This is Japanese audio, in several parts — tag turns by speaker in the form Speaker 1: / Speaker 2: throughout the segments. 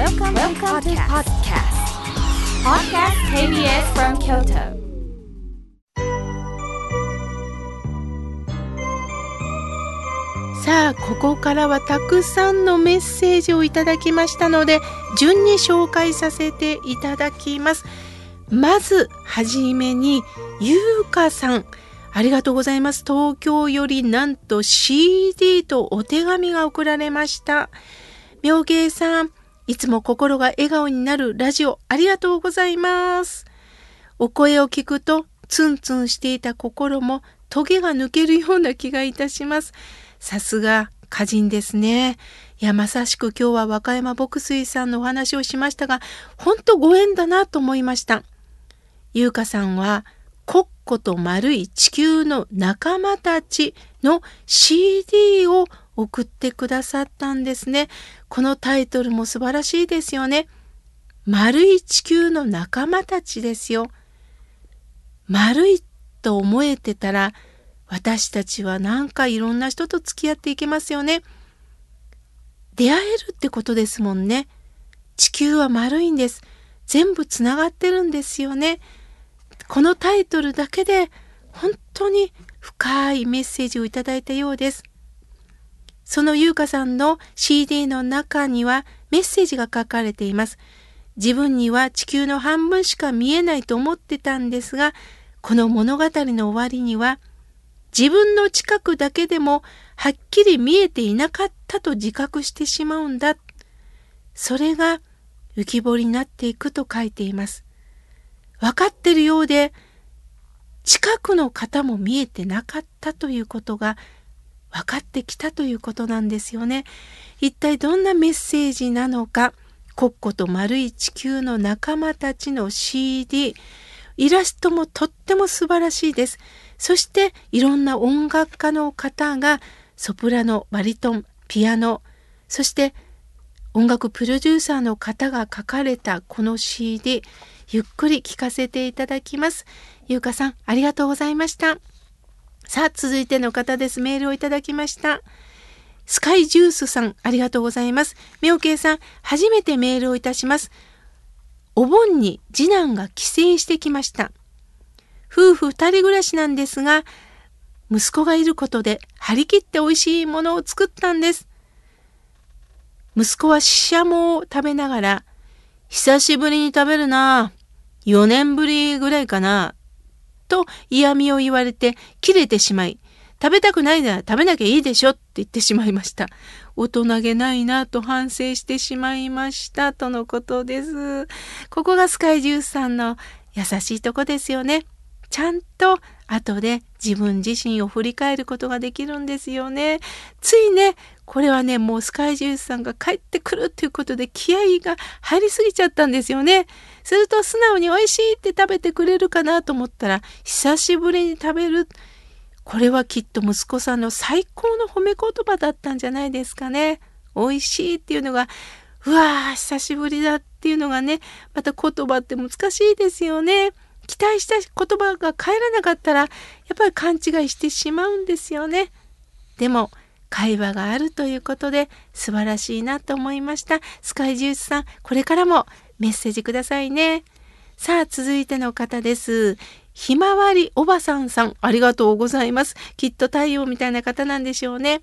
Speaker 1: Welcome, Welcome to podcast. Podcast. KBS from Kyoto.
Speaker 2: さあここからはたくさんのメッセージをいただきましたので順に紹介させていただきます。まずはじめにゆうかさん。ありがとうございます。東京よりなんと CD とお手紙が送られました。妙慶さんいつも心が笑顔になるラジオありがとうございますお声を聞くとツンツンしていた心もトゲが抜けるような気がいたしますさすが歌人ですね。いや、まさしく今日は和歌山牧水さんのお話をしましたが、ほんとご縁だなと思いました。優香さんは、コッコと丸い地球の仲間たちの CD を送ってくださったんですね。このタイトルも素晴らしいですよね。丸い地球の仲間たちですよ。丸いと思えてたら、私たちはなんかいろんな人と付き合っていけますよね。出会えるってことですもんね。地球は丸いんです。全部つながってるんですよね。このタイトルだけで本当に深いメッセージをいただいたようです。その優香さんの CD の中にはメッセージが書かれています。自分には地球の半分しか見えないと思ってたんですが、この物語の終わりには自分の近くだけでもはっきり見えていなかったと自覚してしまうんだ。それが浮き彫りになっていくと書いています。分かってるようで近くの方も見えてなかったということが分かってきたということなんですよね。一体どんなメッセージなのか、コッコと丸い地球の仲間たちの CD、イラストもとっても素晴らしいです。そしていろんな音楽家の方がソプラノ、バリトン、ピアノ、そして音楽プロデューサーの方が書かれたこの CD、ゆっくり聴かせていただきます。ゆうかさん、ありがとうございました。さあ、続いての方です。メールをいただきました。スカイジュースさん、ありがとうございます。みょうけいさん、初めてメールをいたします。お盆に次男が帰省してきました。夫婦二人暮らしなんですが、息子がいることで張り切って美味しいものを作ったんです。息子はししゃもを食べながら、久しぶりに食べるな4年ぶりぐらいかなと嫌味を言われて切れてしまい、食べたくないなら食べなきゃいいでしょって言ってしまいました。大人げないなと反省してしまいましたとのことです。ここがスカイジュースさんの優しいとこですよね。ちゃんと後で自分自身を振り返ることができるんですよね。ついね、これはね、もうスカイジュースさんが帰ってくるっていうことで気合が入りすぎちゃったんですよね。すると素直に美味しいって食べてくれるかなと思ったら、久しぶりに食べる。これはきっと息子さんの最高の褒め言葉だったんじゃないですかね。美味しいっていうのが、うわー、久しぶりだっていうのがね、また言葉って難しいですよね。期待した言葉が返らなかったらやっぱり勘違いしてしまうんですよね。でも会話があるということで素晴らしいなと思いました。スカイジュースさん、これからもメッセージくださいね。さあ、続いての方です。ひまわりおばさんさん、ありがとうございます。きっと太陽みたいな方なんでしょうね。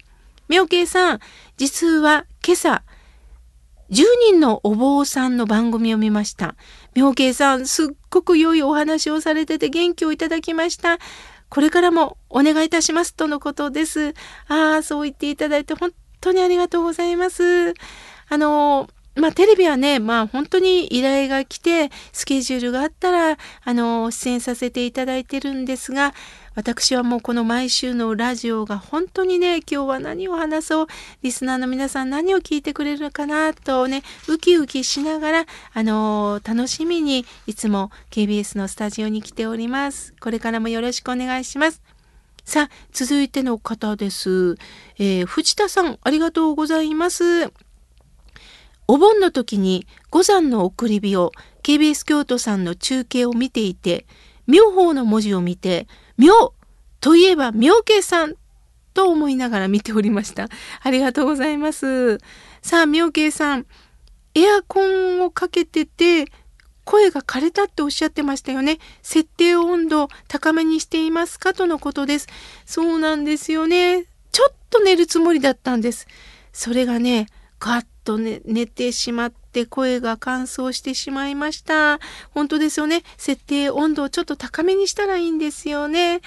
Speaker 2: みょうけいさん、実は今朝、10人のお坊さんの番組を見ました。妙慶さん、すっごく良いお話をされてて元気をいただきました。これからもお願いいたしますとのことです。ああ、そう言っていただいて本当にありがとうございます。あの、まあ、テレビはね、まあ、本当に依頼が来て、スケジュールがあったら、あの、出演させていただいてるんですが、私はもうこの毎週のラジオが本当にね、今日は何を話そう、リスナーの皆さん何を聞いてくれるかなとね、ウキウキしながら、あの楽しみにいつも KBS のスタジオに来ております。これからもよろしくお願いします。さあ、続いての方です。えー、藤田さん、ありがとうございます。お盆の時に五山の送り火を KBS 京都さんの中継を見ていて、妙法の文字を見て、妙といえば妙慶さんと思いながら見ておりました。ありがとうございます。さあ、妙慶さん、エアコンをかけてて、声が枯れたっておっしゃってましたよね。設定温度高めにしていますかとのことです。そうなんですよね。ちょっと寝るつもりだったんです。それがね、ガッと、ね、寝てしまって声が乾燥してしまいました。本当ですよね。設定温度をちょっと高めにしたらいいんですよね。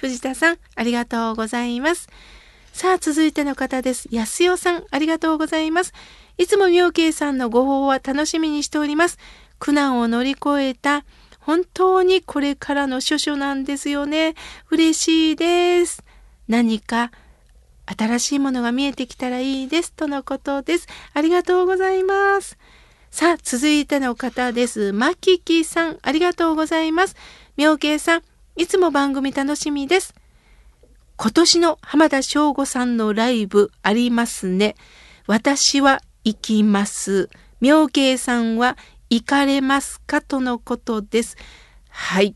Speaker 2: 藤田さん、ありがとうございます。さあ、続いての方です。安代さん、ありがとうございます。いつも妙慶さんのご報は楽しみにしております。苦難を乗り越えた、本当にこれからの諸書なんですよね。嬉しいです。何か新しいものが見えてきたらいいです。とのことです。ありがとうございます。さあ、続いての方です。まききさん、ありがとうございます。妙慶さん、いつも番組楽しみです。今年の浜田省吾さんのライブありますね。私は行きます。妙慶さんは行かれますかとのことです。はい。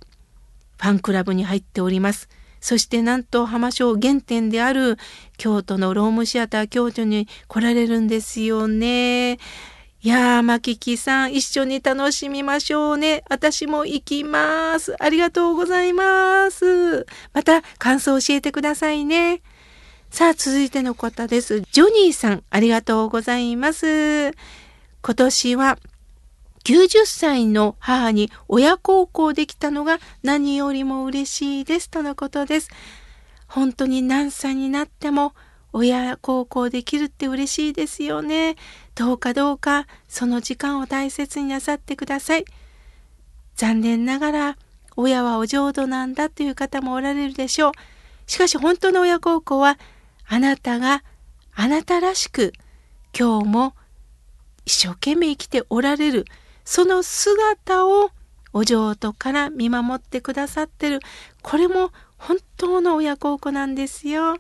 Speaker 2: ファンクラブに入っております。そしてなんと浜省原点である京都のロームシアター京都に来られるんですよね。いやー、まききさん、一緒に楽しみましょうね。私も行きます。ありがとうございます。また、感想教えてくださいね。さあ、続いての方です。ジョニーさん、ありがとうございます。今年は90歳の母に親孝行できたのが何よりも嬉しいですとのことです。本当に何歳になっても親孝行できるって嬉しいですよね。どうかどうかその時間を大切になさってください。残念ながら親はお浄土なんだという方もおられるでしょう。しかし本当の親孝行はあなたがあなたらしく今日も一生懸命生きておられるその姿をお浄土から見守ってくださってる。これも本当の親孝行なんですよ。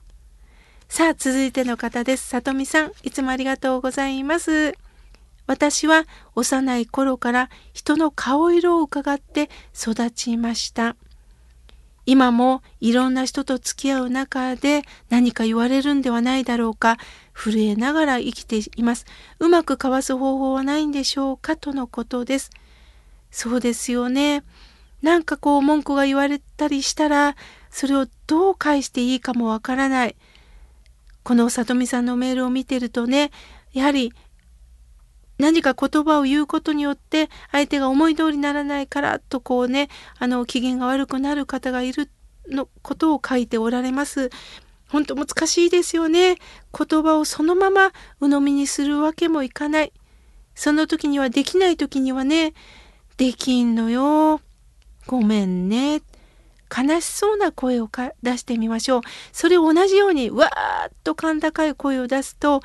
Speaker 2: さあ、続いての方です。さとみさん、いつもありがとうございます。私は幼い頃から人の顔色を伺って育ちました。今もいろんな人と付き合う中で何か言われるんではないだろうか震えながら生きています。うまくかわす方法はないんでしょうかとのことです。そうですよね。なんかこう文句が言われたりしたらそれをどう返していいかもわからない。この里美さんのメールを見てるとねやはり何か言葉を言うことによって相手が思い通りにならないからとこうねあの機嫌が悪くなる方がいるのことを書いておられます。本当難しいですよね。言葉をそのまま鵜呑みにするわけもいかない。その時にはできない時にはね、できんのよ。ごめんね。悲しそうな声を出してみましょう。それを同じようにわーっと甲高い声を出すと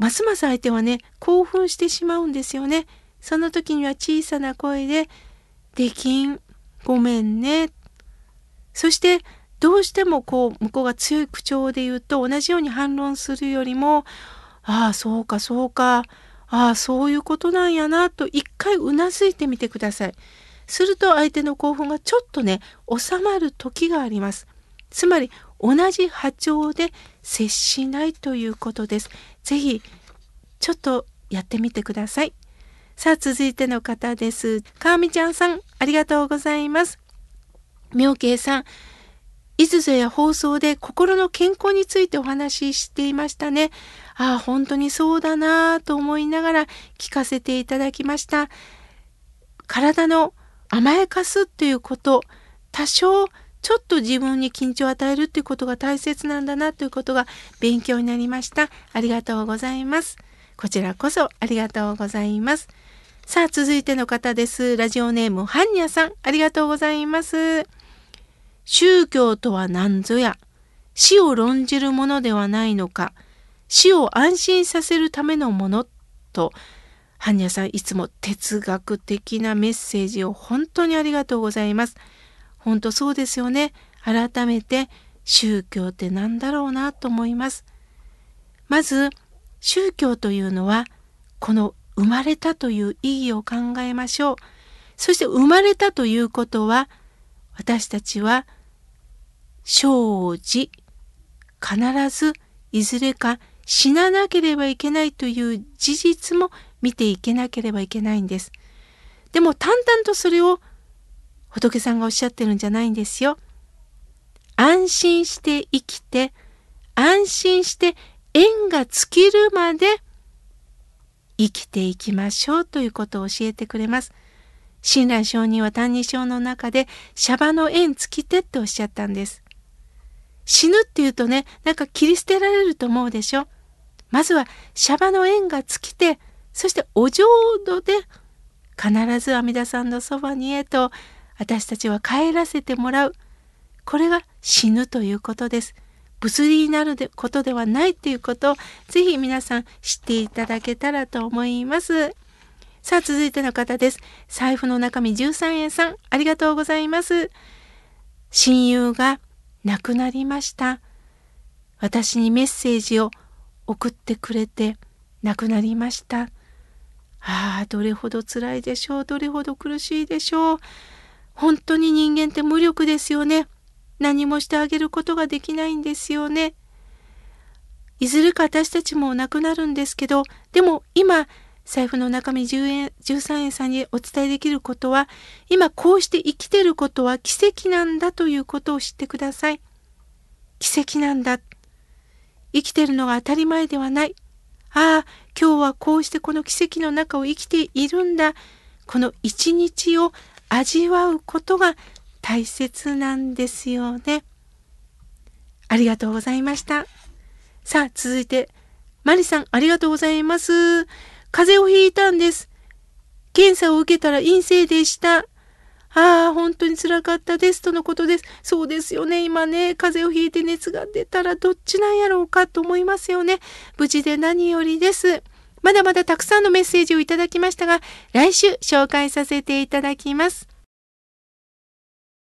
Speaker 2: ますます相手はね興奮してしまうんですよね。その時には小さな声で「できんごめんね」そしてどうしてもこう向こうが強い口調で言うと同じように反論するよりも「ああそうかそうかああそういうことなんやな」と一回うなずいてみてください。すると相手の興奮がちょっとね収まる時があります。つまり同じ波長で接しないということです。ぜひちょっとやってみてください。さあ続いての方です。かわみちゃんさんありがとうございます。妙慶さんいずぞや放送で心の健康についてお話ししていましたね。ああ、本当にそうだなぁと思いながら聞かせていただきました。体の甘やかすっていうこと、多少ちょっと自分に緊張を与えるっていうことが大切なんだなということが勉強になりました。ありがとうございます。こちらこそありがとうございます。さあ、続いての方です。ラジオネーム、ハンニャさん、ありがとうございます。宗教とは何ぞや、死を論じるものではないのか、死を安心させるためのものと、ハンニャさん、いつも哲学的なメッセージを本当にありがとうございます。本当そうですよね。改めて宗教って何だろうなと思います。まず宗教というのはこの生まれたという意義を考えましょう。そして生まれたということは私たちは生じ必ずいずれか死ななければいけないという事実も見ていけなければいけないんです。でも淡々とそれを仏さんがおっしゃってるんじゃないんですよ。安心して生きて、安心して縁が尽きるまで生きていきましょうということを教えてくれます。親鸞上人は「歎異抄」の中で「シャバの縁尽きて」っておっしゃったんです。死ぬっていうとね、なんか切り捨てられると思うでしょ。まずはシャバの縁が尽きて、そしてお浄土で必ず阿弥陀さんのそばにへと私たちは帰らせてもらう。これが死ぬということです。物理になることではないということをぜひ皆さん知っていただけたらと思います。さあ続いての方です。財布の中身13円さんありがとうございます。親友が亡くなりました。私にメッセージを送ってくれて亡くなりました。ああ、どれほど辛いでしょう。どれほど苦しいでしょう。本当に人間って無力ですよね。何もしてあげることができないんですよね。いずれか私たちも亡くなるんですけど、でも今、財布の中身10円、13円さんにお伝えできることは、今こうして生きてることは奇跡なんだということを知ってください。奇跡なんだ。生きてるのが当たり前ではない。ああ、今日はこうしてこの奇跡の中を生きているんだ。この一日を味わうことが大切なんですよね。ありがとうございました。さあ、続いて、マリさん、ありがとうございます。風邪をひいたんです。検査を受けたら陰性でした。ああ、本当につらかったです。とのことです。そうですよね。今ね、風邪をひいて熱が出たらどっちなんやろうかと思いますよね。無事で何よりです。まだまだたくさんのメッセージをいただきましたが、来週紹介させていただきます。